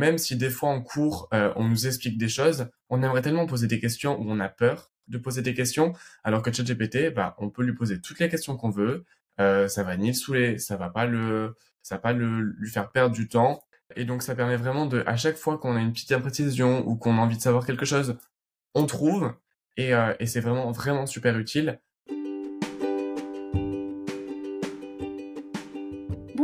même si des fois en cours, euh, on nous explique des choses, on aimerait tellement poser des questions où on a peur de poser des questions, alors que ChatGPT, bah, on peut lui poser toutes les questions qu'on veut, euh, ça va ni le saouler, ça va pas le, ça va pas le, lui faire perdre du temps, et donc ça permet vraiment de, à chaque fois qu'on a une petite imprécision ou qu'on a envie de savoir quelque chose, on trouve, et, euh, et c'est vraiment vraiment super utile.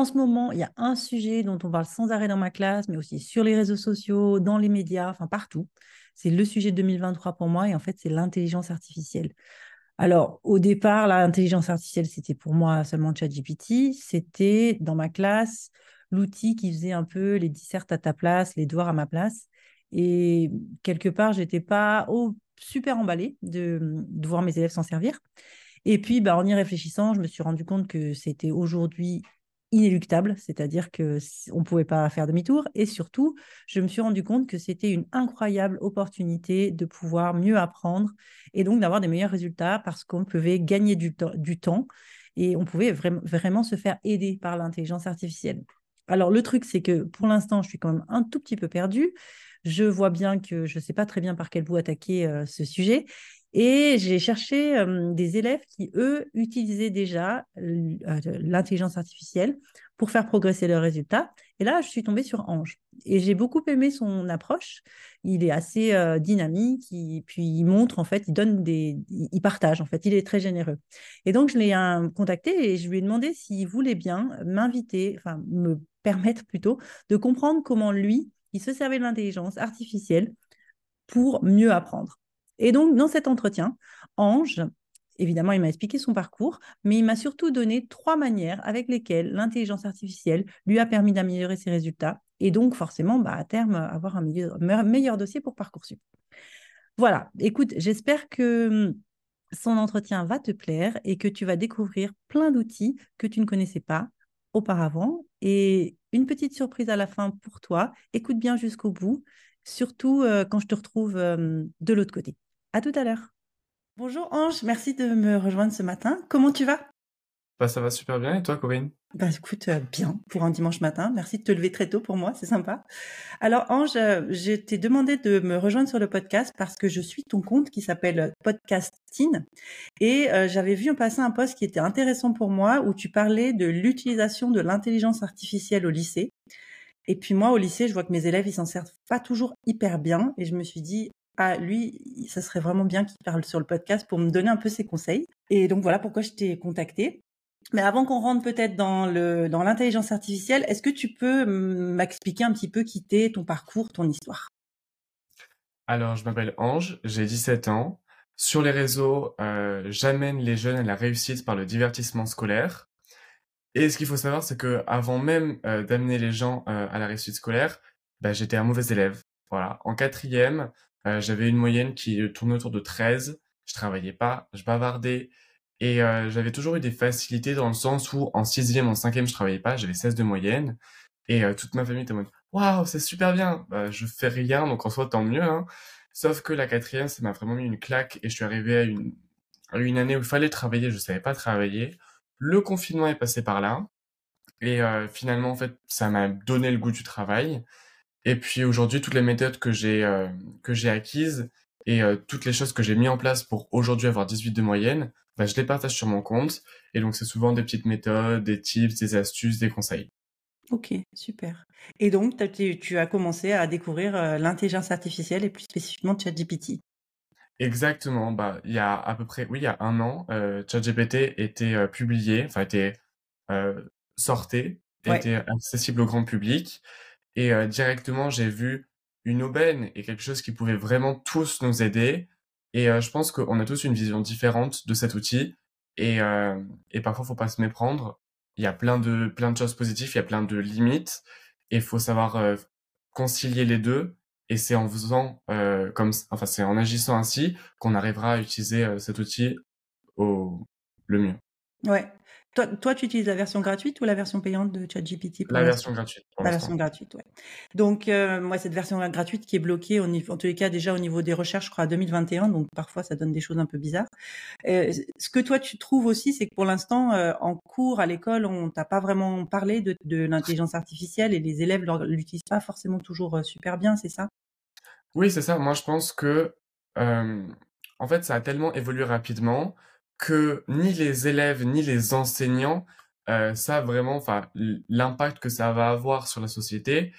En ce moment, il y a un sujet dont on parle sans arrêt dans ma classe, mais aussi sur les réseaux sociaux, dans les médias, enfin partout. C'est le sujet de 2023 pour moi et en fait, c'est l'intelligence artificielle. Alors, au départ, l'intelligence artificielle, c'était pour moi seulement ChatGPT. C'était dans ma classe l'outil qui faisait un peu les dissertes à ta place, les devoirs à ma place. Et quelque part, je n'étais pas super emballée de, de, voir mes élèves s'en servir. Et puis, bah, en y réfléchissant, je me suis rendu compte que c'était aujourd'hui inéluctable, c'est-à-dire que on pouvait pas faire demi-tour. Et surtout, je me suis rendu compte que c'était une incroyable opportunité de pouvoir mieux apprendre et donc d'avoir des meilleurs résultats parce qu'on pouvait gagner du, temps et on pouvait vraiment, vraiment se faire aider par l'intelligence artificielle. Alors le truc, c'est que pour l'instant, je suis quand même un tout petit peu perdue. Je vois bien que je ne sais pas très bien par quel bout attaquer euh, ce sujet. Et j'ai cherché des élèves qui, eux, utilisaient déjà l'intelligence artificielle pour faire progresser leurs résultats. Et là, je suis tombée sur Ange. Et j'ai beaucoup aimé son approche. Il est assez dynamique, puis il montre, en fait, il donne des... Il partage, en fait, il est très généreux. Et donc, je l'ai contacté et je lui ai demandé s'il voulait bien m'inviter, enfin, me permettre plutôt de comprendre comment lui, il se servait de l'intelligence artificielle pour mieux apprendre. Et donc, dans cet entretien, Ange, évidemment, il m'a expliqué son parcours, mais il m'a surtout donné trois manières avec lesquelles l'intelligence artificielle lui a permis d'améliorer ses résultats et donc forcément, bah, à terme, avoir un meilleur, dossier pour Parcoursup. Voilà, écoute, j'espère que hum, son entretien va te plaire et que tu vas découvrir plein d'outils que tu ne connaissais pas auparavant. Et une petite surprise à la fin pour toi, écoute bien jusqu'au bout, surtout euh, quand je te retrouve euh, de l'autre côté. À tout à l'heure. Bonjour Ange, merci de me rejoindre ce matin. Comment tu vas? Bah, Ça va super bien. Et toi, Corinne? Bah, écoute, euh, bien pour un dimanche matin. Merci de te lever très tôt pour moi, c'est sympa. Alors Ange, euh, je t'ai demandé de me rejoindre sur le podcast parce que je suis ton compte qui s'appelle Podcasting et euh, j'avais vu en passer un post qui était intéressant pour moi où tu parlais de l'utilisation de l'intelligence artificielle au lycée. Et puis moi, au lycée, je vois que mes élèves, ils s'en servent pas toujours hyper bien. Et je me suis dit, ah, lui, ça serait vraiment bien qu'il parle sur le podcast pour me donner un peu ses conseils. Et donc voilà pourquoi je t'ai contacté. Mais avant qu'on rentre peut-être dans le dans l'intelligence artificielle, est-ce que tu peux m'expliquer un petit peu qui t'es, ton parcours, ton histoire? Alors, je m'appelle Ange, j'ai 17 ans. Sur les réseaux, euh, j'amène les jeunes à la réussite par le divertissement scolaire. Et ce qu'il faut savoir, c'est que avant même euh, d'amener les gens euh, à la réussite scolaire, bah, j'étais un mauvais élève. Voilà. En quatrième, euh, j'avais une moyenne qui tournait autour de 13. Je travaillais pas, je bavardais. Et euh, j'avais toujours eu des facilités dans le sens où en sixième, en cinquième, je travaillais pas, j'avais 16 de moyenne. Et euh, toute ma famille était en mode Waouh, c'est super bien bah, Je fais rien, donc en soi, tant mieux. Hein. Sauf que la quatrième, ça m'a vraiment mis une claque et je suis arrivé à une, à une année où il fallait travailler, je savais pas travailler. Le confinement est passé par là. Et finalement, en fait, ça m'a donné le goût du travail. Et puis aujourd'hui, toutes les méthodes que j'ai euh, que j'ai acquises et euh, toutes les choses que j'ai mis en place pour aujourd'hui avoir 18 de moyenne, bah, je les partage sur mon compte. Et donc c'est souvent des petites méthodes, des tips, des astuces, des conseils. Ok, super. Et donc tu as commencé à découvrir euh, l'intelligence artificielle et plus spécifiquement ChatGPT. Exactement. Bah il y a à peu près oui il y a un an, ChatGPT était publié, enfin était sorti, était accessible au grand public. Et euh, directement, j'ai vu une aubaine et quelque chose qui pouvait vraiment tous nous aider. Et euh, je pense qu'on a tous une vision différente de cet outil. Et, euh, et parfois, faut pas se méprendre. Il y a plein de, plein de choses positives, il y a plein de limites. Et il faut savoir concilier les deux. Et c'est en faisant euh, comme, enfin, c'est en agissant ainsi qu'on arrivera à utiliser euh, cet outil au le mieux. Ouais. Toi, toi, tu utilises la version gratuite ou la version payante de ChatGPT La version gratuite. La version gratuite, ouais. Donc, euh, moi, cette version gratuite qui est bloquée, au niveau, en tous les cas, déjà au niveau des recherches, je crois, à 2021. Donc, parfois, ça donne des choses un peu bizarres. Euh, ce que toi, tu trouves aussi, c'est que pour l'instant, euh, en cours, à l'école, on t'a pas vraiment parlé de, de l'intelligence artificielle et les élèves l'utilisent pas forcément toujours euh, super bien, c'est ça? Oui, c'est ça. Moi, je pense que, en fait, ça a tellement évolué rapidement que ni les élèves ni les enseignants euh, savent vraiment enfin l'impact que ça va avoir sur la société.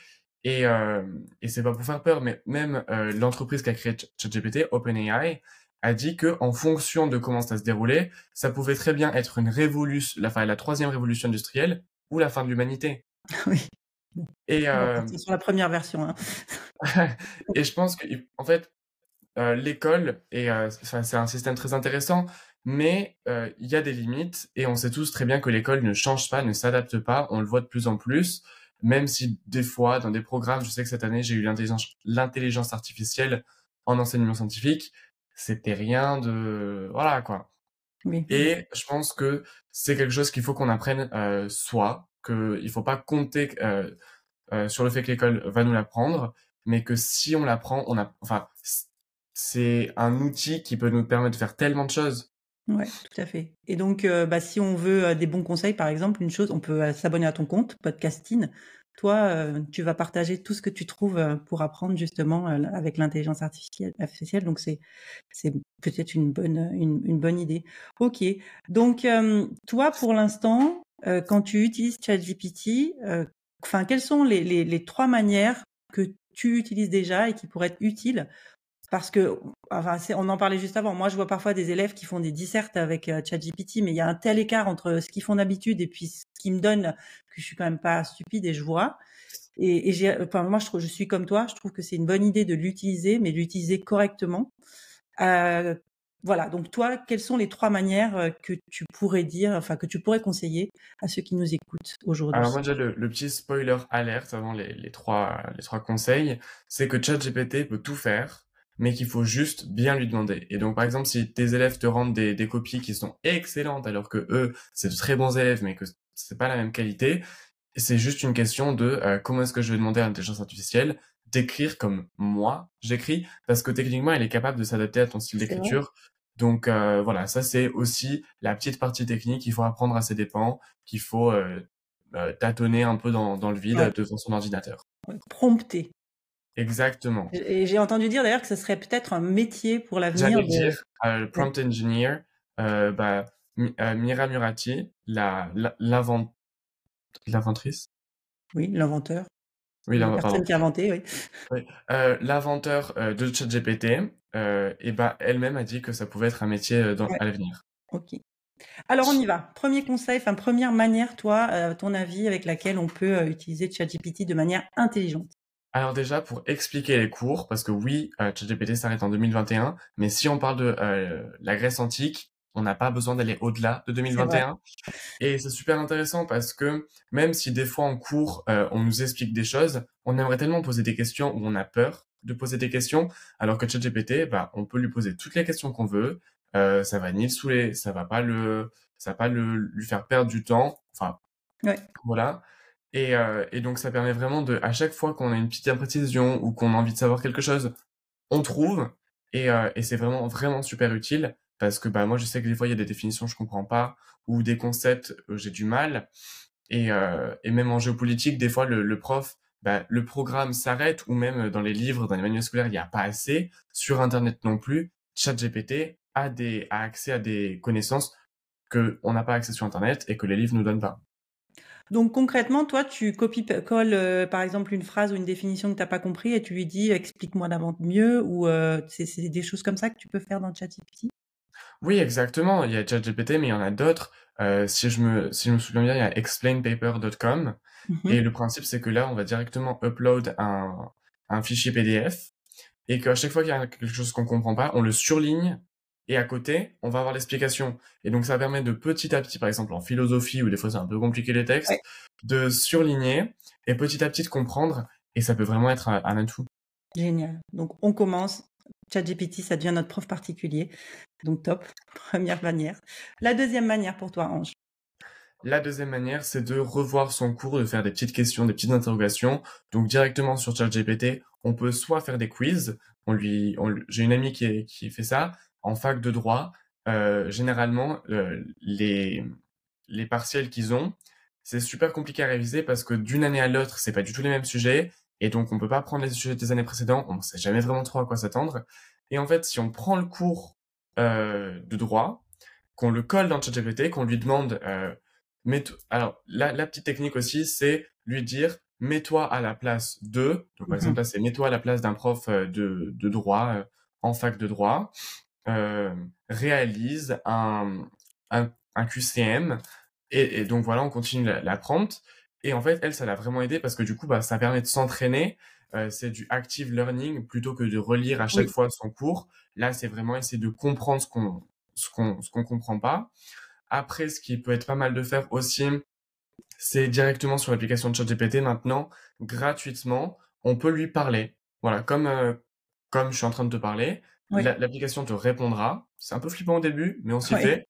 Et euh, et c'est pas pour faire peur mais même euh, l'entreprise qui a créé ChatGPT OpenAI a dit que en fonction de comment ça se déroulait ça pouvait très bien être une révolution la fin la troisième révolution industrielle ou la fin de l'humanité. Oui. Et euh, sur la première version hein. et je pense que en fait euh, l'école et euh, c'est un système très intéressant mais euh, il y a des limites et on sait tous très bien que l'école ne change pas, ne s'adapte pas. On le voit de plus en plus, même si des fois, dans des programmes, je sais que cette année, j'ai eu l'intelligence artificielle en enseignement scientifique. C'était rien de... Voilà, quoi. Oui. Et je pense que c'est quelque chose qu'il faut qu'on apprenne euh, soi, qu'il faut pas compter euh, euh, sur le fait que l'école va nous l'apprendre, mais que si on l'apprend, on a... Enfin, c'est un outil qui peut nous permettre de faire tellement de choses. Ouais, tout à fait. Et donc, euh, bah, si on veut euh, des bons conseils, par exemple, une chose, on peut euh, s'abonner à ton compte, Podcasting. Toi, tu vas partager tout ce que tu trouves pour apprendre justement avec l'intelligence artificielle. Donc, c'est c'est peut-être une bonne une, une, bonne idée. Ok. Donc, toi, pour l'instant, quand tu utilises ChatGPT, enfin, quelles sont les, les, les trois manières que tu utilises déjà et qui pourraient être utiles? Parce que, enfin, on en parlait juste avant. Moi, je vois parfois des élèves qui font des dissertes avec euh, ChatGPT, mais il y a un tel écart entre ce qu'ils font d'habitude et puis ce qu'ils me donnent que je suis quand même pas stupide et je vois. Et, moi, je, je suis comme toi. Je trouve que c'est une bonne idée de l'utiliser, mais l'utiliser correctement. Euh, voilà. Donc, toi, quelles sont les trois manières euh, que tu pourrais dire, enfin, que tu pourrais conseiller à ceux qui nous écoutent aujourd'hui? Alors, moi, déjà, le, petit spoiler alerte avant les, trois, les trois conseils, c'est que ChatGPT peut tout faire mais qu'il faut juste bien lui demander. Et donc, par exemple, si tes élèves te rendent des, des copies qui sont excellentes, alors que eux, c'est de très bons élèves, mais que c'est pas la même qualité, c'est juste une question de euh, comment est-ce que je vais demander à l'intelligence artificielle d'écrire comme moi j'écris, parce que techniquement, elle est capable de s'adapter à ton style d'écriture. Donc euh, voilà, ça c'est aussi la petite partie technique qu'il faut apprendre à ses dépens, qu'il faut euh, euh tâtonner un peu dans, dans le vide ouais. devant son ordinateur. Prompter. Exactement. Et j'ai entendu dire d'ailleurs que ce serait peut-être un métier pour l'avenir. J'allais de... dire, euh, prompt engineer, euh, bah, euh, Mira Murati, la, l'inventrice. Oui, l'inventeur. Oui, la personne qui a inventé, oui. oui. Euh, l'inventeur euh, de ChatGPT, et bah, elle-même a dit que ça pouvait être un métier dans, ouais. à l'avenir. Ok. Alors on y va. Premier conseil, enfin première manière, toi, à ton avis, avec laquelle on peut utiliser ChatGPT de manière intelligente. Alors déjà, pour expliquer les cours, parce que oui, euh, ChatGPT s'arrête en 2021, mais si on parle de euh, la Grèce antique, on n'a pas besoin d'aller au-delà de 2021. Et c'est super intéressant parce que même si des fois en cours, euh, on nous explique des choses, on aimerait tellement poser des questions où on a peur de poser des questions, alors que ChatGPT, bah, on peut lui poser toutes les questions qu'on veut, euh, ça va ni le saouler, ça va pas le, ça va pas le, lui faire perdre du temps, enfin, ouais. voilà. Et, euh, et, donc ça permet vraiment de, à chaque fois qu'on a une petite imprécision ou qu'on a envie de savoir quelque chose, on trouve. Et, euh, et c'est vraiment vraiment super utile parce que bah moi je sais que des fois il y a des définitions que je comprends pas ou des concepts euh, j'ai du mal. Et, euh, et même en géopolitique, des fois le, le prof, bah, le programme s'arrête ou même dans les livres, dans les manuels scolaires, il n'y a pas assez. Sur Internet non plus. ChatGPT a des a accès à des connaissances que on n'a pas accès sur Internet et que les livres nous donnent pas. Donc concrètement, toi, tu copies-colles euh, par exemple une phrase ou une définition que tu n'as pas compris et tu lui dis explique-moi d'avant mieux ou euh, c'est des choses comme ça que tu peux faire dans ChatGPT? Oui, exactement. Il y a ChatGPT, mais il y en a d'autres. Euh, si, je me, si je me souviens bien, il y a explainpaper.com mm -hmm. et le principe, c'est que là, on va directement upload un, un fichier PDF et qu'à chaque fois qu'il y a quelque chose qu'on comprend pas, on le surligne et à côté, on va avoir l'explication. Et donc, ça permet de petit à petit, par exemple en philosophie, où des fois c'est un peu compliqué les textes, ouais. de surligner et petit à petit de comprendre. et ça peut vraiment être un, un atout. Génial. Donc, on commence. ChatGPT, ça devient notre prof particulier. Donc, top. Première manière. La deuxième manière pour toi, Ange la deuxième manière, c'est de revoir son cours, de faire des petites questions, des petites interrogations. Donc directement sur ChatGPT, on peut soit faire des quiz. On lui, j'ai une amie qui, qui fait ça en fac de droit. Euh, généralement, euh, les les partiels qu'ils ont, c'est super compliqué à réviser parce que d'une année à l'autre, c'est pas du tout les mêmes sujets. Et donc, on peut pas prendre les sujets des années précédentes. On sait jamais vraiment trop à quoi s'attendre. Et en fait, si on prend le cours euh, de droit, qu'on le colle dans ChatGPT, qu'on lui demande euh, alors, la, la, petite technique aussi, c'est lui dire, mets-toi à la place de, donc par exemple, là, c'est mets-toi à la place d'un prof euh, de, de droit, euh, en fac de droit, réalise un, un, un QCM, et, et, donc voilà, on continue la, la prompt, et en fait, elle, ça l'a vraiment aidé parce que du coup, bah, ça permet de s'entraîner, euh, c'est du active learning plutôt que de relire à chaque fois son cours. Là, c'est vraiment essayer de comprendre ce qu'on ce qu'on ce qu'on comprend pas. Après, ce qui peut être pas mal de faire aussi, c'est directement sur l'application de ChatGPT maintenant, gratuitement, on peut lui parler. Voilà, comme euh, comme je suis en train de te parler, l'application te répondra. C'est un peu flippant au début, mais on s'y fait.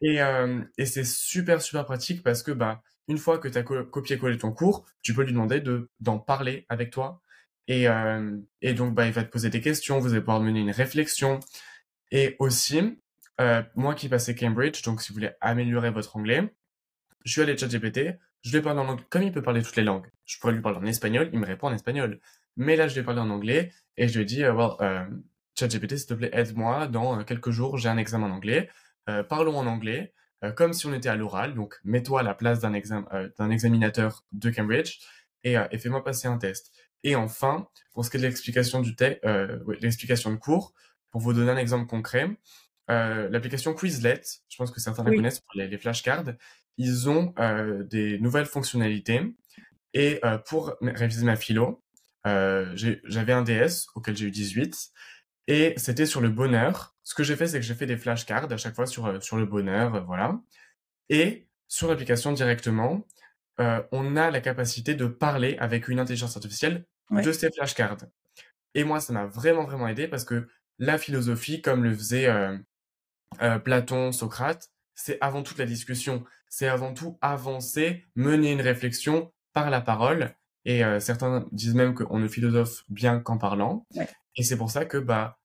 Et, euh, et c'est super super pratique parce que bah une fois que tu as copié-collé ton cours, tu peux lui demander de d'en parler avec toi. Et, euh, et donc bah il va te poser des questions, vous allez pouvoir mener une réflexion. Et aussi, euh, moi qui passais Cambridge, donc si vous voulez améliorer votre anglais, je suis allé ChatGPT, je lui ai parlé en anglais, comme il peut parler toutes les langues. Je pourrais lui parler en espagnol, il me répond en espagnol. Mais là, je lui ai parlé en anglais et je lui ai dit, euh, well, euh, ChatGPT, s'il te plaît, aide-moi. Dans euh, quelques jours, j'ai un examen en anglais. Euh, parlons en anglais, euh, comme si on était à l'oral. Donc, mets-toi à la place d'un exam d'un examinateur de Cambridge et, et fais-moi passer un test. Et enfin, pour ce qui est de l'explication du texte, l'explication de cours, pour vous donner un exemple concret, l'application Quizlet, je pense que certains la connaissent pour les, les, flashcards, ils ont des nouvelles fonctionnalités. Et pour réviser ma philo, euh, j'avais un DS auquel j'ai eu 18 et c'était sur le bonheur. Ce que j'ai fait, c'est que j'ai fait des flashcards à chaque fois sur, euh, sur le bonheur, voilà. Et sur l'application directement, on a la capacité de parler avec une intelligence artificielle de ces flashcards. Et moi, ça m'a vraiment, vraiment aidé parce que la philosophie, comme le faisait euh, Platon, Socrate, c'est avant tout la discussion. C'est avant tout avancer, mener une réflexion par la parole. Et euh, certains disent même qu'on ne philosophe bien qu'en parlant. Et c'est pour ça que bah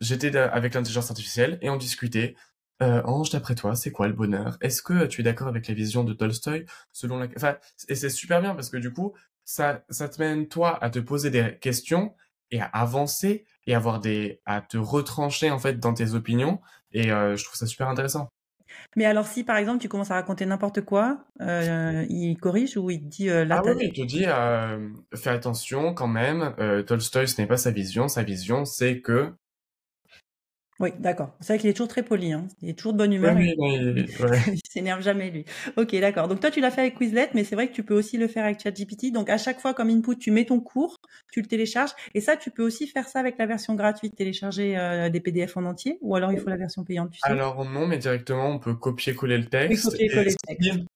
j'étais avec l'intelligence artificielle et on discutait. Euh, Ange, d'après toi, c'est quoi le bonheur? Est-ce que tu es d'accord avec la vision de Tolstoï selon la... Enfin, et c'est super bien parce que du coup, ça, ça te mène toi à te poser des questions et à avancer et avoir des à te retrancher en fait dans tes opinions et euh, je trouve ça super intéressant. Mais alors si par exemple tu commences à raconter n'importe quoi, euh, il corrige ou il te dit euh, là Ah oui, il te dit euh, fais attention quand même, euh, Tolstoy ce n'est pas sa vision, sa vision c'est que oui, d'accord. C'est vrai qu'il est toujours très poli. Hein. Il est toujours de bonne humeur. Oui, oui, ouais. il s'énerve jamais, lui. Ok, d'accord. Donc toi, tu l'as fait avec Quizlet, mais c'est vrai que tu peux aussi le faire avec ChatGPT. Donc à chaque fois, comme input, tu mets ton cours, tu le télécharges. Et ça, tu peux aussi faire ça avec la version gratuite, télécharger euh, des PDF en entier, ou alors il faut la version payante. Tu sais alors non, mais directement, on peut copier-coller le texte. Oui, copier-coller le texte.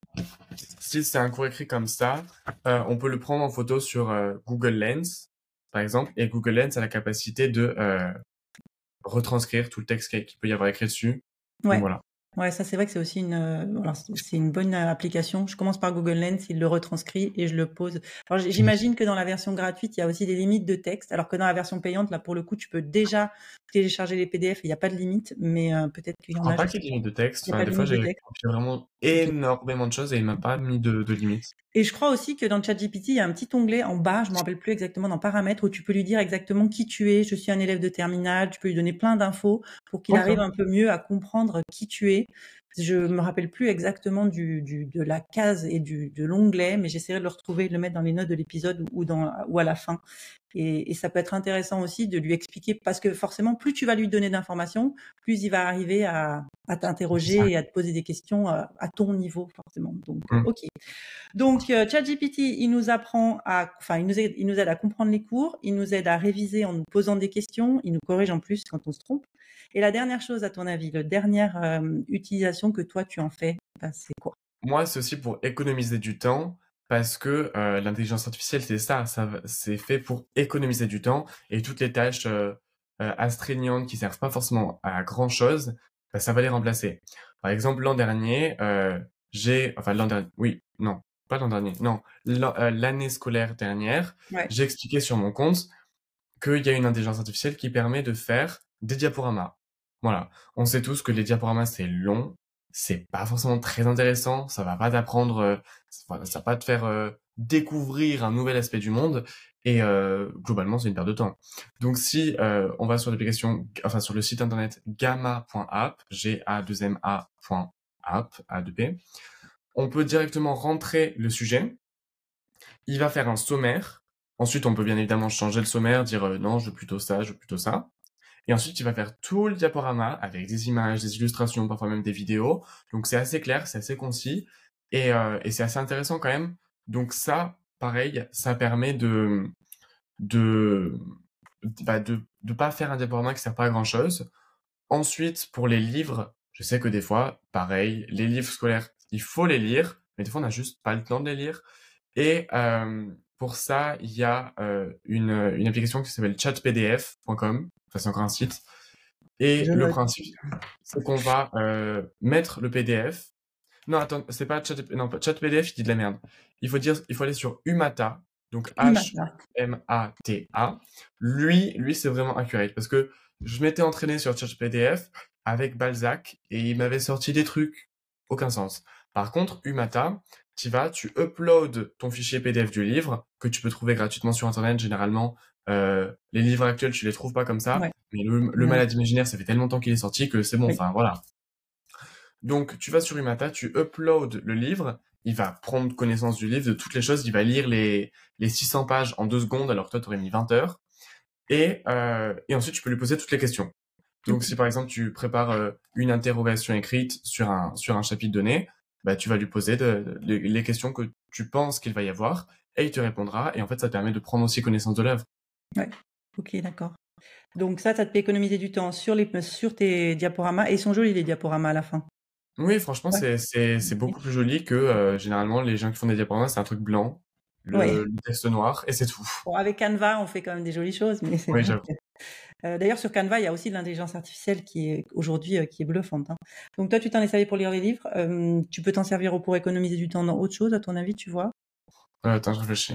Si c'est un cours écrit comme ça, euh, on peut le prendre en photo sur euh, Google Lens, par exemple, et Google Lens a la capacité de euh, retranscrire tout le texte qu'il peut y avoir écrit dessus. Ouais. voilà. Ouais, ça c'est vrai que c'est aussi une, euh, c'est une bonne euh, application. Je commence par Google Lens, il le retranscrit et je le pose. Alors j'imagine que dans la version gratuite, il y a aussi des limites de texte, alors que dans la version payante, là pour le coup, tu peux déjà télécharger les PDF, il n'y a pas de limite, mais euh, peut-être qu'il y en a. pas qu'il y ait de limite de texte. Enfin, des fois, j'ai vraiment énormément de choses et il m'a pas mis de, de limite. Et je crois aussi que dans ChatGPT, il y a un petit onglet en bas, je me rappelle plus exactement dans paramètres, où tu peux lui dire exactement qui tu es. Je suis un élève de terminale. Tu peux lui donner plein d'infos pour qu'il arrive un peu mieux à comprendre qui tu es. Je me rappelle plus exactement du, du de la case et du de l'onglet, mais j'essaierai de le retrouver, de le mettre dans les notes de l'épisode ou dans ou à la fin. Et, et, ça peut être intéressant aussi de lui expliquer parce que forcément, plus tu vas lui donner d'informations, plus il va arriver à, à t'interroger et à te poser des questions à, à ton niveau forcément. Donc, mmh. ok. Donc, euh, ChatGPT, il nous apprend à, enfin, il nous aide, il nous aide à comprendre les cours, il nous aide à réviser en nous posant des questions, il nous corrige en plus quand on se trompe. Et la dernière chose, à ton avis, la dernière euh, utilisation que toi tu en fais, ben, c'est quoi? Moi, c'est aussi pour économiser du temps. parce que euh, l'intelligence artificielle, c'est ça, ça c'est fait pour économiser du temps et toutes les tâches euh, euh, astreignantes qui servent pas forcément à grand chose, bah, ça va les remplacer. Par exemple, l'an dernier, j'ai, enfin l'an dernier, oui, non, pas l'an dernier, non, l'année scolaire dernière, j'ai expliqué sur mon compte qu'il y a une intelligence artificielle qui permet de faire des diaporamas. Voilà. On sait tous que les diaporamas, c'est long, c'est pas forcément très intéressant, ça va pas t'apprendre, euh, ça va pas te faire euh, découvrir un nouvel aspect du monde, et euh, globalement, c'est une perte de temps. Donc si on va sur l'application, enfin sur le site internet gamma.app, g a 2 m a.app, a 2 p, on peut directement rentrer le sujet. Il va faire un sommaire. Ensuite, on peut bien évidemment changer le sommaire, dire non, je veux plutôt ça, je veux plutôt ça. Et ensuite, tu vas faire tout le diaporama avec des images, des illustrations, parfois même des vidéos. Donc c'est assez clair, c'est assez concis et, euh, c'est assez intéressant quand même. Donc ça, pareil, ça permet de de bah de de pas faire un diaporama qui sert pas à grand chose. Ensuite, pour les livres, je sais que des fois, pareil, les livres scolaires, il faut les lire, mais des fois on n'a juste pas le temps de les lire. Et euh, pour ça, il y a euh, une, une application qui s'appelle chatpdf.com. Enfin, c'est encore un site. Et le principe, c'est qu'on va euh, mettre le PDF. Non, attends, c'est pas chat, non, chatpdf, il dit de la merde. Il faut dire, il faut aller sur Umata. Donc H-M-A-T-A. Lui, lui, c'est vraiment accurate parce que je m'étais entraîné sur chatpdf avec Balzac et il m'avait sorti des trucs aucun sens. Par contre, Umata, tu vas, tu uploads ton fichier PDF du livre que tu peux trouver gratuitement sur Internet. Généralement, euh, les livres actuels, tu les trouves pas comme ça. Mais le, le Malade imaginaire, ça fait tellement longtemps qu'il est sorti que c'est bon. Enfin, voilà. Donc, tu vas sur Umata, tu uploads le livre. Il va prendre connaissance du livre, de toutes les choses. Il va lire les, les 600 pages en deux secondes, alors que toi, tu aurais mis 20 heures. Et, euh, et ensuite, tu peux lui poser toutes les questions. Donc, si par exemple, tu prépares euh, une interrogation écrite sur un, sur un chapitre donné, bah, tu vas lui poser de, les questions que tu penses qu'il va y avoir et il te répondra. Et en fait, ça te permet de prendre aussi connaissance de l'œuvre. Ouais, ok, d'accord. Donc ça, ça te fait économiser du temps sur, les, sur tes diaporamas et ils sont jolis les diaporamas à la fin. Oui, franchement, c'est c'est beaucoup plus joli que euh, généralement les gens qui font des diaporamas, c'est un truc blanc, le, texte noir et c'est tout. Bon, avec Canva, on fait quand même des jolies choses, mais oui, j'avoue. Euh, d'ailleurs, sur Canva, il y a aussi de l'intelligence artificielle qui est aujourd'hui euh, qui est bluffante. Hein. Donc toi, tu t'en es servi pour lire les livres. Euh, tu peux t'en servir pour économiser du temps dans autre chose, à ton avis, tu vois? Attends, je réfléchis.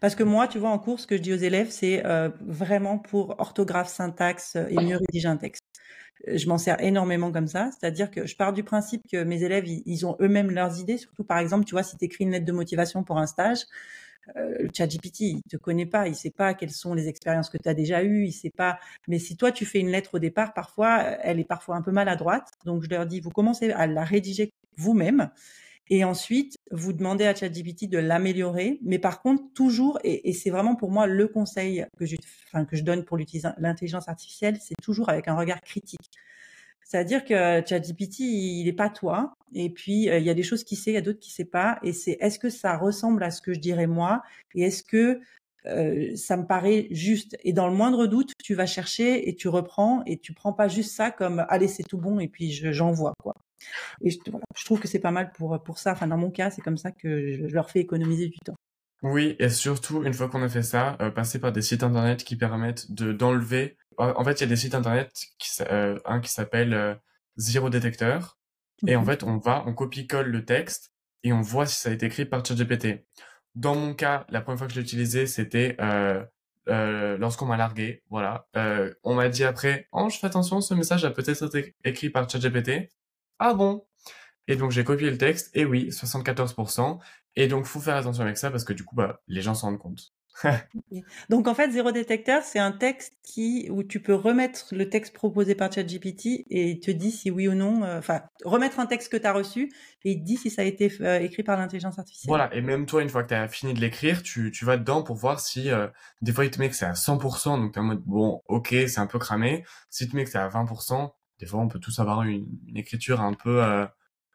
Parce que moi, tu vois, en cours, ce que je dis aux élèves, c'est vraiment pour orthographe, syntaxe et mieux rédiger un texte. Je m'en sers énormément comme ça, c'est-à-dire que je pars du principe que mes élèves, ils ont eux-mêmes leurs idées. Surtout, par exemple, tu vois, si tu écris une lettre de motivation pour un stage, euh, le chat GPT, il te connaît pas, il sait pas quelles sont les expériences que tu as déjà eues, il sait pas. Mais si toi tu fais une lettre au départ, parfois elle est parfois un peu maladroite. Donc je leur dis, vous commencez à la rédiger vous-même. Et ensuite, vous demandez à ChatGPT de l'améliorer, mais par contre, toujours, et, c'est vraiment pour moi le conseil que je, enfin, que je donne pour l'intelligence artificielle, c'est toujours avec un regard critique. C'est-à-dire que ChatGPT, il n'est pas toi. Et puis, euh, il y a des choses qu'il sait, il y a d'autres qu'il sait pas. Et c'est est-ce que ça ressemble à ce que je dirais moi Et est-ce que euh, ça me paraît juste? Et dans le moindre doute, tu vas chercher et tu reprends et tu prends pas juste ça comme allez c'est tout bon et puis j'envoie quoi. Et je, je, trouve que c'est pas mal pour pour ça. Enfin dans mon cas, c'est comme ça que je, leur fais économiser du temps. Oui, et surtout une fois qu'on a fait ça, euh, passer par des sites internet qui permettent de d'enlever en fait, il y a des sites internet, qui, euh, un qui s'appelle euh, Zero Detector, et en fait, on va, on copie-colle le texte et on voit si ça a été écrit par ChatGPT. Dans mon cas, la première fois que je l'ai utilisé, c'était euh, lorsqu'on m'a largué. Voilà, on m'a dit après, oh, je fais attention, ce message a peut-être été écrit par ChatGPT. Ah bon? Et donc j'ai copié le texte et oui, 74%. Et donc faut faire attention avec ça parce que du coup, bah, les gens s'en rendent compte. Donc en fait, zéro détecteur, c'est un texte qui où tu peux remettre le texte proposé par ChatGPT et il te dit si oui ou non. Euh, enfin, remettre un texte que tu as reçu et il te dit si ça a été euh, écrit par l'intelligence artificielle. Voilà. Et même toi, une fois que tu as fini de l'écrire, tu, tu vas dedans pour voir si euh, des fois il te met que c'est à 100%, donc t'es en mode bon, ok, c'est un peu cramé. Si il te met que c'est à 20%, des fois on peut tous avoir une, une écriture un peu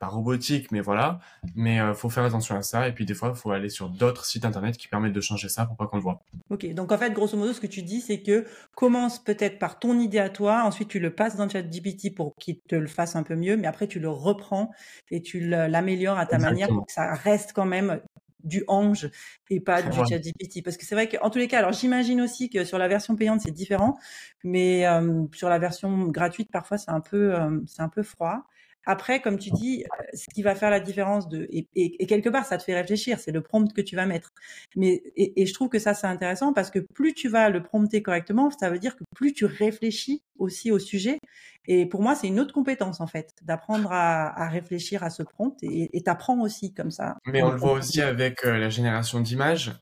robotique, mais voilà. Mais euh, faut faire attention à ça. Et puis des fois, il faut aller sur d'autres sites internet qui permettent de changer ça pour pas qu'on le voit. Ok, donc en fait, grosso modo, ce que tu dis, c'est que commence peut-être par ton idée à toi, ensuite tu le passes dans ChatGPT pour qu'il te le fasse un peu mieux, mais après tu le reprends et tu l'améliores à ta manière pour que ça reste quand même du Ange et pas du ChatGPT. Parce que c'est vrai qu'en tous les cas, alors j'imagine aussi que sur la version payante, c'est différent, mais euh, sur la version gratuite, parfois, c'est un peu, euh, c'est un peu froid. Après, comme tu dis, ce qui va faire la différence de et, et, quelque part, ça te fait réfléchir, c'est le prompt que tu vas mettre. Mais et, et je trouve que ça c'est intéressant parce que plus tu vas le prompter correctement, ça veut dire que plus tu réfléchis aussi au sujet. Et pour moi, c'est une autre compétence en fait, d'apprendre à, à, réfléchir à ce prompt et t'apprends aussi comme ça. Mais on le voit aussi avec euh, la génération d'images.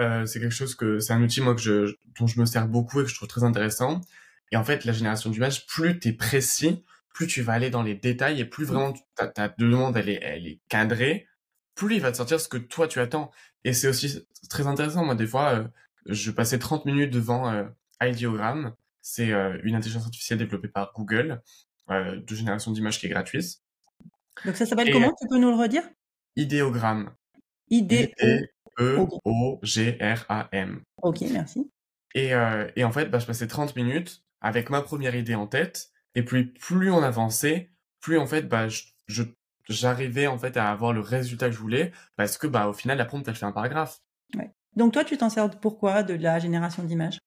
Euh, c'est quelque chose que c'est un outil moi que je, dont je me sers beaucoup et que je trouve très intéressant. Et en fait, la génération d'images, plus t'es précis, plus tu vas aller dans les détails et plus vraiment ta, ta demande elle est, elle est cadrée, plus il va te sortir ce que toi tu attends. Et c'est aussi très intéressant. Moi, des fois, euh, je passais 30 minutes devant euh, Ideogram. C'est euh, une intelligence artificielle développée par Google euh, de génération d'images qui est gratuite. Donc ça s'appelle comment? Tu peux nous le redire? Ideogram. I-D-E-O-G-R-A-M. Ok, merci. Et, et en fait, bah, je passais 30 minutes avec ma première idée en tête et puis plus on avançait, plus en fait, bah, je, j'arrivais en fait à avoir le résultat que je voulais parce que bah au final la prompt elle fait un paragraphe. Ouais. Donc toi tu t'en sers pourquoi? De la génération d'images?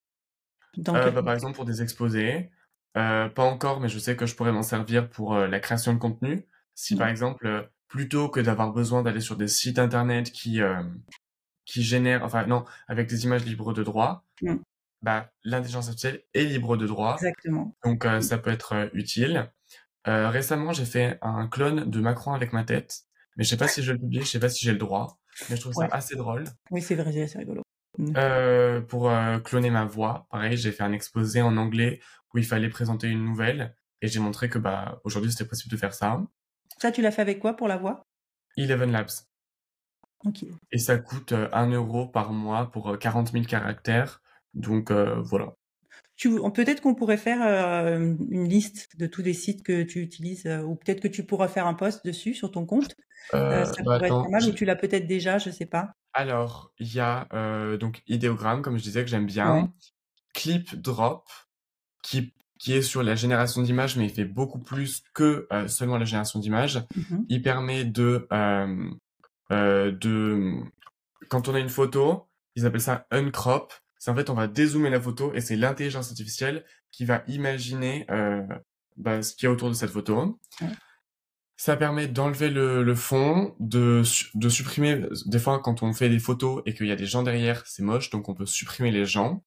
Euh, bah, Par exemple pour des exposés, euh, pas encore mais je sais que je pourrais m'en servir pour euh, la création de contenu. Si par exemple euh, plutôt que d'avoir besoin d'aller sur des sites internet qui euh, qui génèrent enfin non avec des images libres de droit, mmh bah, l'intelligence artificielle est libre de droit. Exactement. Donc euh, ça peut être utile. Euh, récemment, j'ai fait un clone de Macron avec ma tête, mais je sais pas si je le publie, je sais pas si j'ai le droit, mais je trouve ça assez drôle. Oui, c'est vrai, c'est rigolo. Mmh. Euh, pour euh, cloner ma voix, pareil, j'ai fait un exposé en anglais où il fallait présenter une nouvelle et j'ai montré que bah aujourd'hui c'était possible de faire ça. Ça, tu l'as fait avec quoi pour la voix? Eleven Labs. Ok. Et ça coûte 1 euro par mois pour 40 000 caractères. Donc euh, voilà. Peut-être qu'on pourrait faire euh, une liste de tous les sites que tu utilises, euh, ou peut-être que tu pourras faire un post dessus sur ton compte. Euh, ça bah, pourrait attends, être pas mal, je... ou tu l'as peut-être déjà, je sais pas. Alors, il y a donc Ideogram, comme je disais, que j'aime bien. Ouais. Clip Drop, qui, qui est sur la génération d'images, mais il fait beaucoup plus que seulement la génération d'images. Mmh Il permet de, de... Quand on a une photo, ils appellent ça uncrop, c'est en fait on va dézoomer la photo et c'est l'intelligence artificielle qui va imaginer euh, bah, ce qu'il y a autour de cette photo. Ouais. Ça permet d'enlever le, le, fond, de, de supprimer, des fois quand on fait des photos et qu'il y a des gens derrière, c'est moche, donc on peut supprimer les gens,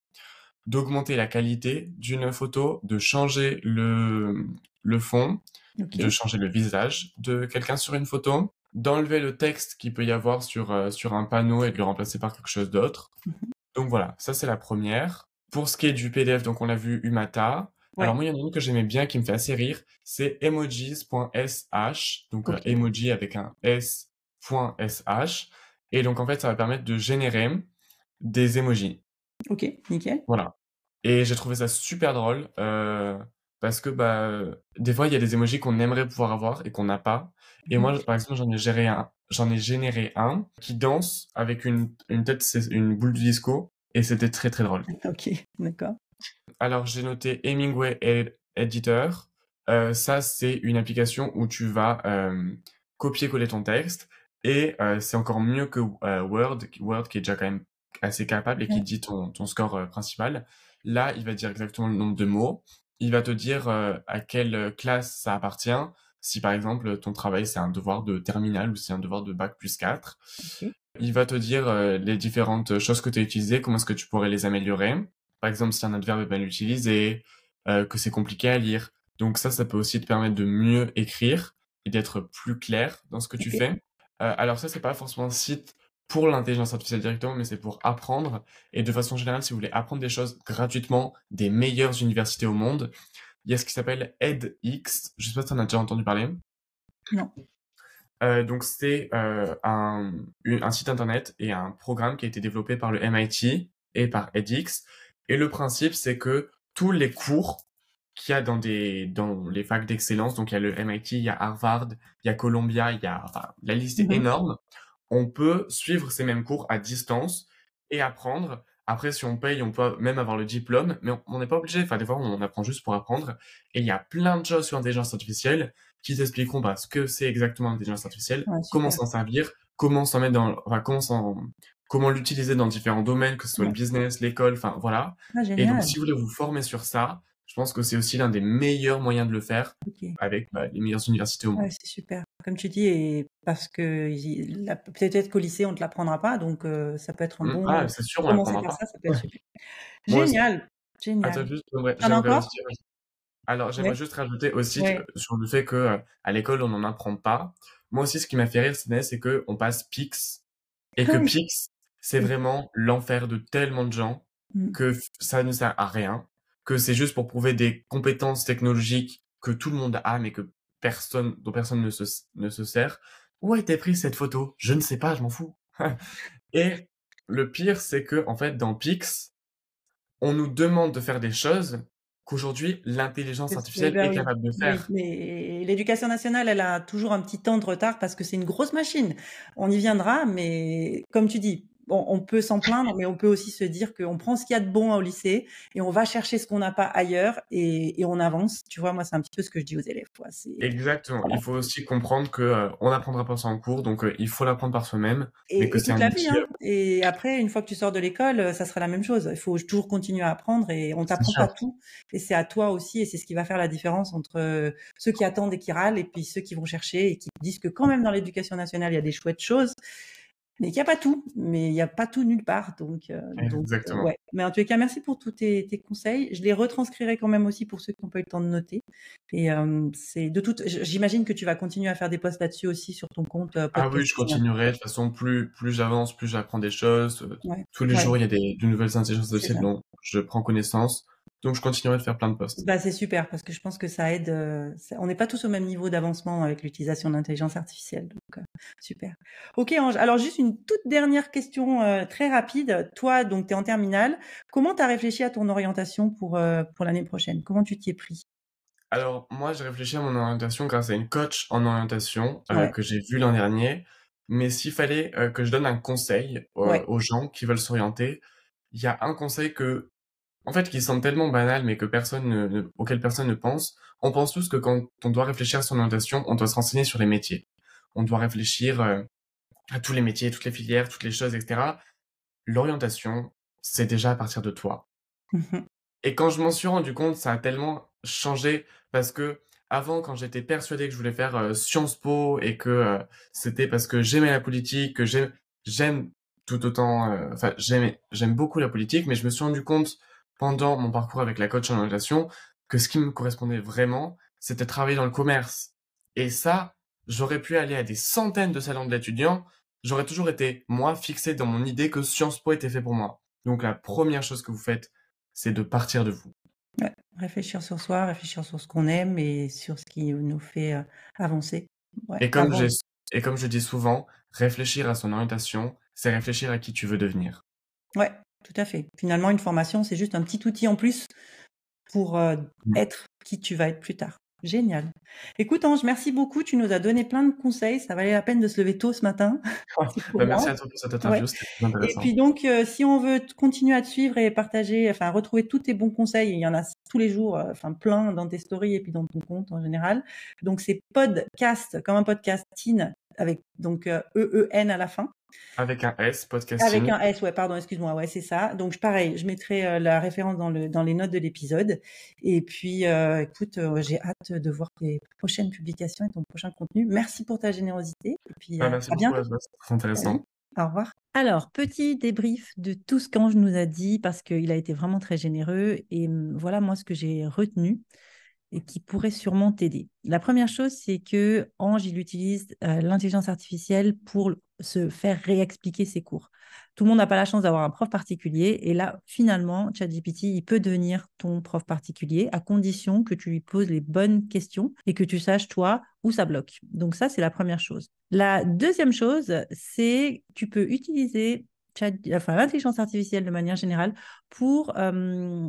d'augmenter la qualité d'une photo, de changer le, le fond, okay. de changer le visage de quelqu'un sur une photo, d'enlever le texte qu'il peut y avoir sur, euh, sur un panneau et de le remplacer par quelque chose d'autre. Mm -hmm. Donc voilà, ça c'est la première. Pour ce qui est du PDF, donc on l'a vu Umata. Ouais. Alors moi, il y en a une que j'aimais bien, qui me fait assez rire, c'est emojis.sh, donc okay. euh, emoji avec un s.sh. Et donc en fait, ça va permettre de générer des emojis. Ok, nickel. Voilà. Et j'ai trouvé ça super drôle, euh, parce que bah, des fois, il y a des emojis qu'on aimerait pouvoir avoir et qu'on n'a pas. Et mmh. moi, par exemple, j'en ai géré un, j'en ai généré un qui danse avec une, une tête, une boule de disco, et c'était très très drôle. Ok, d'accord. Alors j'ai noté Hemingway Editor. Euh, ça c'est une application où tu vas euh, copier-coller ton texte et euh, c'est encore mieux que Word, Word qui est déjà quand même assez capable et qui dit ton, ton score principal. Là, il va dire exactement le nombre de mots. Il va te dire à quelle classe ça appartient. Si par exemple ton travail c'est un devoir de terminale ou c'est un devoir de bac plus 4. Okay. Il va te dire les différentes choses que tu as utilisées, comment est-ce que tu pourrais les améliorer. Par exemple, si un adverbe est mal utilisé, euh, que c'est compliqué à lire. Donc ça, ça peut aussi te permettre de mieux écrire et d'être plus clair dans ce que okay. tu fais. Euh, alors ça, c'est pas forcément un site pour l'intelligence artificielle directement, mais c'est pour apprendre. Et de façon générale, si vous voulez apprendre des choses gratuitement des meilleures universités au monde, il y a ce qui s'appelle edX. Je sais pas si tu en as déjà entendu parler. Non. Euh, donc c'est euh, un, un site internet et un programme qui a été développé par le MIT et par edX. Et le principe, c'est que tous les cours qu'il y a dans des dans les facs d'excellence, donc il y a le MIT, il y a Harvard, il y a Columbia, il y a enfin, la liste est mmh. énorme. On peut suivre ces mêmes cours à distance et apprendre. Après, si on paye, on peut même avoir le diplôme, mais on n'est pas obligé. Enfin, des fois, on apprend juste pour apprendre. Et il y a plein de choses sur l'intelligence artificielle qui t'expliqueront bah, ce que c'est exactement l'intelligence artificielle, ouais, comment s'en servir, comment s'en mettre dans, enfin, comment comment l'utiliser dans différents domaines, que ce soit le business, l'école, enfin voilà. Ah, et donc, si vous voulez vous former sur ça, je pense que c'est aussi l'un des meilleurs moyens de le faire avec bah, les meilleures universités au monde. Ouais, c'est super. Comme tu dis, et parce que peut-être qu'au lycée, on ne te l'apprendra pas, donc euh, ça peut être un mmh, bon. Ah, c'est sûr, on par pas. ça, ça peut être super. Génial. Génial. Attends, juste, j'aimerais, encore? aussi, alors, j'aimerais juste rajouter aussi sur le fait que euh, à l'école, on n'en apprend pas. Moi aussi, ce qui m'a fait rire, c'est que on passe Pix et que Pix, c'est vraiment l'enfer de tellement de gens mmh. que ça ne sert à rien, que c'est juste pour prouver des compétences technologiques que tout le monde a, mais que personne, dont personne ne se, ne se sert. Où a été prise cette photo? Je ne sais pas, je m'en fous. et le pire, c'est que en fait, dans Pix, on nous demande de faire des choses qu'aujourd'hui, l'intelligence artificielle est capable de faire. mais l'éducation nationale, elle a toujours un petit temps de retard parce que c'est une grosse machine. On y viendra, mais comme tu dis, on, peut s'en plaindre, mais on peut aussi se dire qu'on prend ce qu'il y a de bon au lycée et on va chercher ce qu'on n'a pas ailleurs et, on avance. Tu vois, moi, c'est un petit peu ce que je dis aux élèves. Exactement. Il faut aussi comprendre que euh, on n'apprendra pas ça en cours, donc euh, il faut l'apprendre par soi-même. Et, que c'est la vie. Hein. Et après, une fois que tu sors de l'école, euh, ça sera la même chose. Il faut toujours continuer à apprendre et on t'apprend pas tout. Et c'est à toi aussi, et c'est ce qui va faire la différence entre ceux qui attendent et qui râlent et puis ceux qui vont chercher et qui disent que quand même dans l'éducation nationale, il y a des chouettes choses mais il n'y a pas tout, mais il n'y a pas tout nulle part. Donc, euh, euh, Exactement. ouais. Mais en les cas, merci pour tous tes, conseils. Je les retranscrirai quand même aussi pour ceux qui n'ont pas eu le temps de noter. Et euh, c'est de toute. J'imagine que tu vas continuer à faire des posts là-dessus aussi sur ton compte. ah oui, je continuerai. De toute façon, plus plus j'avance, plus j'apprends des choses. Tous les jours, il y a des, de nouvelles intelligences artificielles dont je prends connaissance. Donc, je continuerai de faire plein de posts. Bah, c'est super parce que je pense que ça aide. Euh, on n'est pas tous au même niveau d'avancement avec l'utilisation de l'intelligence artificielle. Donc, euh, super. Ok, Ange. Alors, juste une toute dernière question euh, très rapide. Toi, donc, tu es en terminale. Comment tu as réfléchi à ton orientation pour, pour l'année prochaine? Comment tu t'y es pris? Alors, moi, j'ai réfléchi à mon orientation grâce à une coach en orientation que j'ai vue l'an dernier. Mais s'il fallait que je donne un conseil aux gens qui veulent s'orienter, il y a un conseil que en fait, qui semble tellement banal, mais que personne ne, auquel personne ne pense. On pense tous que quand on doit réfléchir à son orientation, on doit se renseigner sur les métiers. On doit réfléchir euh, à tous les métiers, toutes les filières, toutes les choses, etc. L'orientation, c'est déjà à partir de toi. Mmh Et quand je m'en suis rendu compte, ça a tellement changé parce que avant, quand j'étais persuadé que je voulais faire euh, Sciences Po et que euh, c'était parce que j'aimais la politique, que j'aime tout autant, enfin j'aime beaucoup la politique, mais je me suis rendu compte pendant mon parcours avec la coach en orientation que ce qui me correspondait vraiment, c'était travailler dans le commerce. Et ça, j'aurais pu aller à des centaines de salons de l'étudiant, j'aurais toujours été, moi, fixé dans mon idée que Sciences Po était fait pour moi. Donc la première chose que vous faites, c'est de partir de vous. réfléchir sur soi, réfléchir sur ce qu'on aime et sur ce qui nous fait euh, avancer. et, comme et comme je dis souvent, réfléchir à son orientation, c'est réfléchir à qui tu veux devenir. Ouais, tout à fait. Finalement, une formation, c'est juste un petit outil en plus pour euh, mmh. être qui tu vas être plus tard. Génial. Écoute, Ange, merci beaucoup. Tu nous as donné plein de conseils. Ça valait la peine de se lever tôt ce matin. Bah, merci à toi pour cette interview. Et puis donc, euh, si on veut continuer à te suivre et partager, enfin, retrouver tous tes bons conseils, il y en a tous les jours, euh, enfin, plein dans tes stories et puis dans ton compte en général. Donc, c'est podcast, comme un podcast, TIN, avec donc E-E-N à la fin. Avec un S, podcast. Avec un S, ouais, pardon, excuse-moi, ouais, c'est ça. Donc pareil, je mettrai euh, la référence dans, le, dans les notes de l'épisode. Et puis, euh, écoute, euh, j'ai hâte de voir tes prochaines publications et ton prochain contenu. Merci pour ta générosité. Et puis, bah, merci à beaucoup, c'est très intéressant. Au revoir. Alors, petit débrief de tout ce qu'Ange nous a dit parce qu'il a été vraiment très généreux. Et hum, voilà, moi, ce que j'ai retenu et qui pourrait sûrement t'aider. La première chose, c'est que Ange, il utilise euh, l'intelligence artificielle pour se faire réexpliquer ses cours. Tout le monde n'a pas la chance d'avoir un prof particulier. Et là, finalement, ChatGPT, il peut devenir ton prof particulier à condition que tu lui poses les bonnes questions et que tu saches, toi, où ça bloque. Donc ça, c'est la première chose. La deuxième chose, c'est tu peux utiliser enfin, l'intelligence artificielle de manière générale pour euh,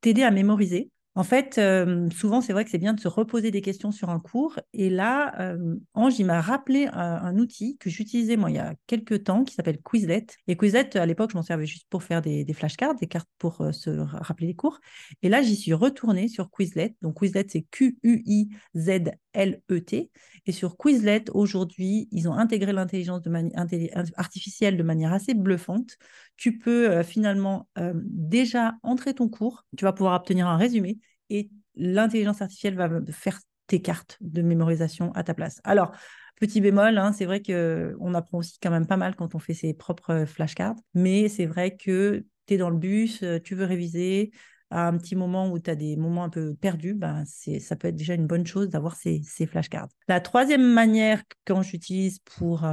t'aider à mémoriser en fait, euh, souvent, c'est vrai que c'est bien de se reposer des questions sur un cours. Et là, euh, Ange, il m'a rappelé un, outil que j'utilisais moi il y a quelques temps qui s'appelle Quizlet. Et Quizlet, à l'époque, je m'en servais juste pour faire des, flashcards, des cartes pour euh, se rappeler les cours. Et là, j'y suis retournée sur Quizlet. Donc, Quizlet, c'est Q-U-I-Z-L-E-T. Q-U-I-Z-L-E-T. Et sur Quizlet, aujourd'hui, ils ont intégré l'intelligence artificielle de manière assez bluffante. Tu peux euh, finalement euh, déjà entrer ton cours, tu vas pouvoir obtenir un résumé et l'intelligence artificielle va faire tes cartes de mémorisation à ta place. Alors, petit bémol, hein, c'est vrai qu'on apprend aussi quand même pas mal quand on fait ses propres flashcards, mais c'est vrai que tu es dans le bus, tu veux réviser, à un petit moment où tu as des moments un peu perdus, ben ça peut être déjà une bonne chose d'avoir ces, flashcards. La troisième manière quand j'utilise pour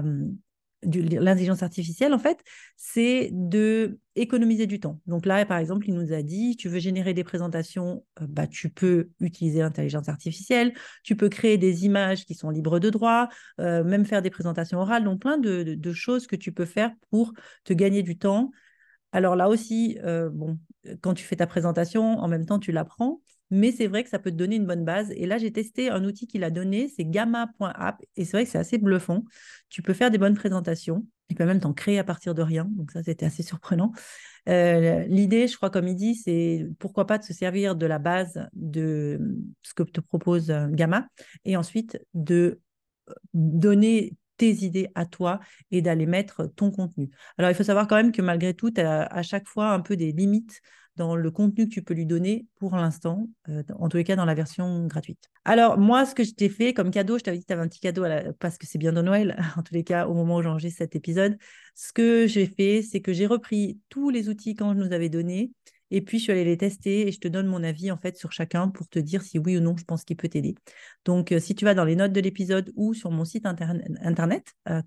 l'intelligence artificielle, en fait, c'est de économiser du temps. Donc là, par exemple, il nous a dit, tu veux générer des présentations, bah, tu peux utiliser l'intelligence artificielle, tu peux créer des images qui sont libres de droit, même faire des présentations orales, donc plein de, choses que tu peux faire pour te gagner du temps alors là aussi, euh, quand tu fais ta présentation, en même temps, tu l'apprends. Mais c'est vrai que ça peut te donner une bonne base. Et là, j'ai testé un outil qu'il a donné, c'est gamma.app. Et c'est vrai que c'est assez bluffant. Tu peux faire des bonnes présentations. Il peut même t'en créer à partir de rien. Donc ça, c'était assez surprenant. Euh, l'idée, je crois, comme il dit, c'est pourquoi pas de se servir de la base de ce que te propose euh, Gamma et ensuite de donner tes idées à toi et d'aller mettre ton contenu. Alors, il faut savoir quand même que malgré tout, tu as à chaque fois un peu des limites dans le contenu que tu peux lui donner pour l'instant, euh, en tous les cas dans la version gratuite. Alors, moi, ce que je t'ai fait comme cadeau, je t'avais dit que tu avais un petit cadeau parce que c'est bien de Noël, en tous les cas, au moment où j'enregistre cet épisode. Ce que j'ai fait, c'est que j'ai repris tous les outils quand je nous avais donnés et puis, je suis allée les tester et je te donne mon avis en fait sur chacun pour te dire si oui ou non je pense qu'il peut t'aider. Donc, euh, si tu vas dans les notes de l'épisode ou sur mon site internet, euh,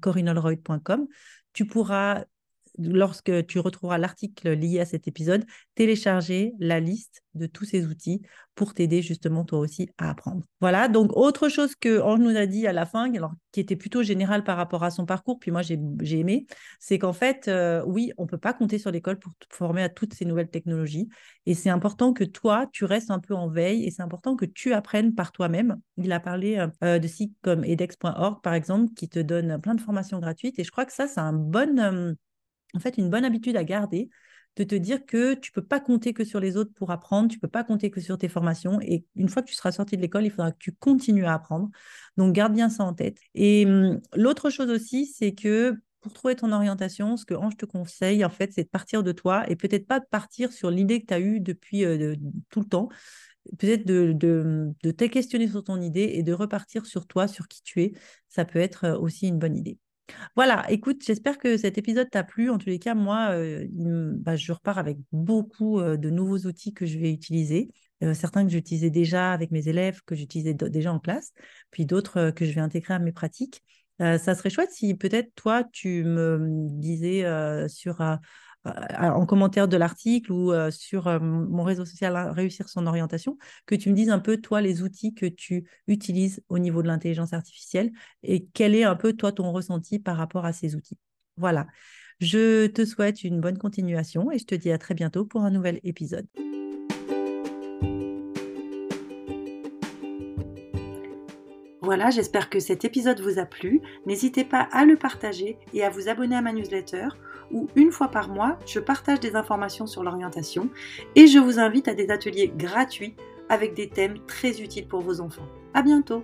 tu pourras lorsque tu retrouveras l'article lié à cet épisode, télécharger la liste de tous ces outils pour t'aider justement toi aussi à apprendre. Voilà, donc autre chose que Ange nous a dit à la fin, qui était plutôt général par rapport à son parcours, puis moi j'ai aimé, c'est qu'en fait, euh, oui, on ne peut pas compter sur l'école pour te former à toutes ces nouvelles technologies. Et c'est important que toi, tu restes un peu en veille et c'est important que tu apprennes par toi-même. Il a parlé euh, de sites comme edex.org, par exemple, qui te donne plein de formations gratuites. Et je crois que ça, c'est un bon... Euh, en fait une bonne habitude à garder de te dire que tu peux pas compter que sur les autres pour apprendre, tu peux pas compter que sur tes formations. Et une fois que tu seras sorti de l'école, il faudra que tu continues à apprendre. Donc garde bien ça en tête. Et hum, l'autre chose aussi, c'est que pour trouver ton orientation, ce que Ange te conseille, en fait, c'est de partir de toi et peut-être pas de partir sur l'idée que tu as eue depuis euh, tout le temps. Peut-être de, de, de te questionner sur ton idée et de repartir sur toi, sur qui tu es. Ça peut être euh, aussi une bonne idée. Voilà, écoute, j'espère que cet épisode t'a plu. En tous les cas, moi, euh, bah, je repars avec beaucoup euh, de nouveaux outils que je vais utiliser. Euh, certains que j'utilisais déjà avec mes élèves, que j'utilisais déjà en classe, puis d'autres que je vais intégrer à mes pratiques. ça serait chouette si peut-être toi, tu me disais sur en commentaire de l'article ou euh, sur euh, mon réseau social hein, Réussir son orientation, que tu me dises un peu, toi, les outils que tu utilises au niveau de l'intelligence artificielle et quel est un peu, toi, ton ressenti par rapport à ces outils. Voilà. Je te souhaite une bonne continuation et je te dis à très bientôt pour un nouvel épisode. Voilà, j'espère que cet épisode vous a plu. N'hésitez pas à le partager et à vous abonner à ma newsletter où une fois par mois, je partage des informations sur l'orientation et je vous invite à des ateliers gratuits avec des thèmes très utiles pour vos enfants. À bientôt!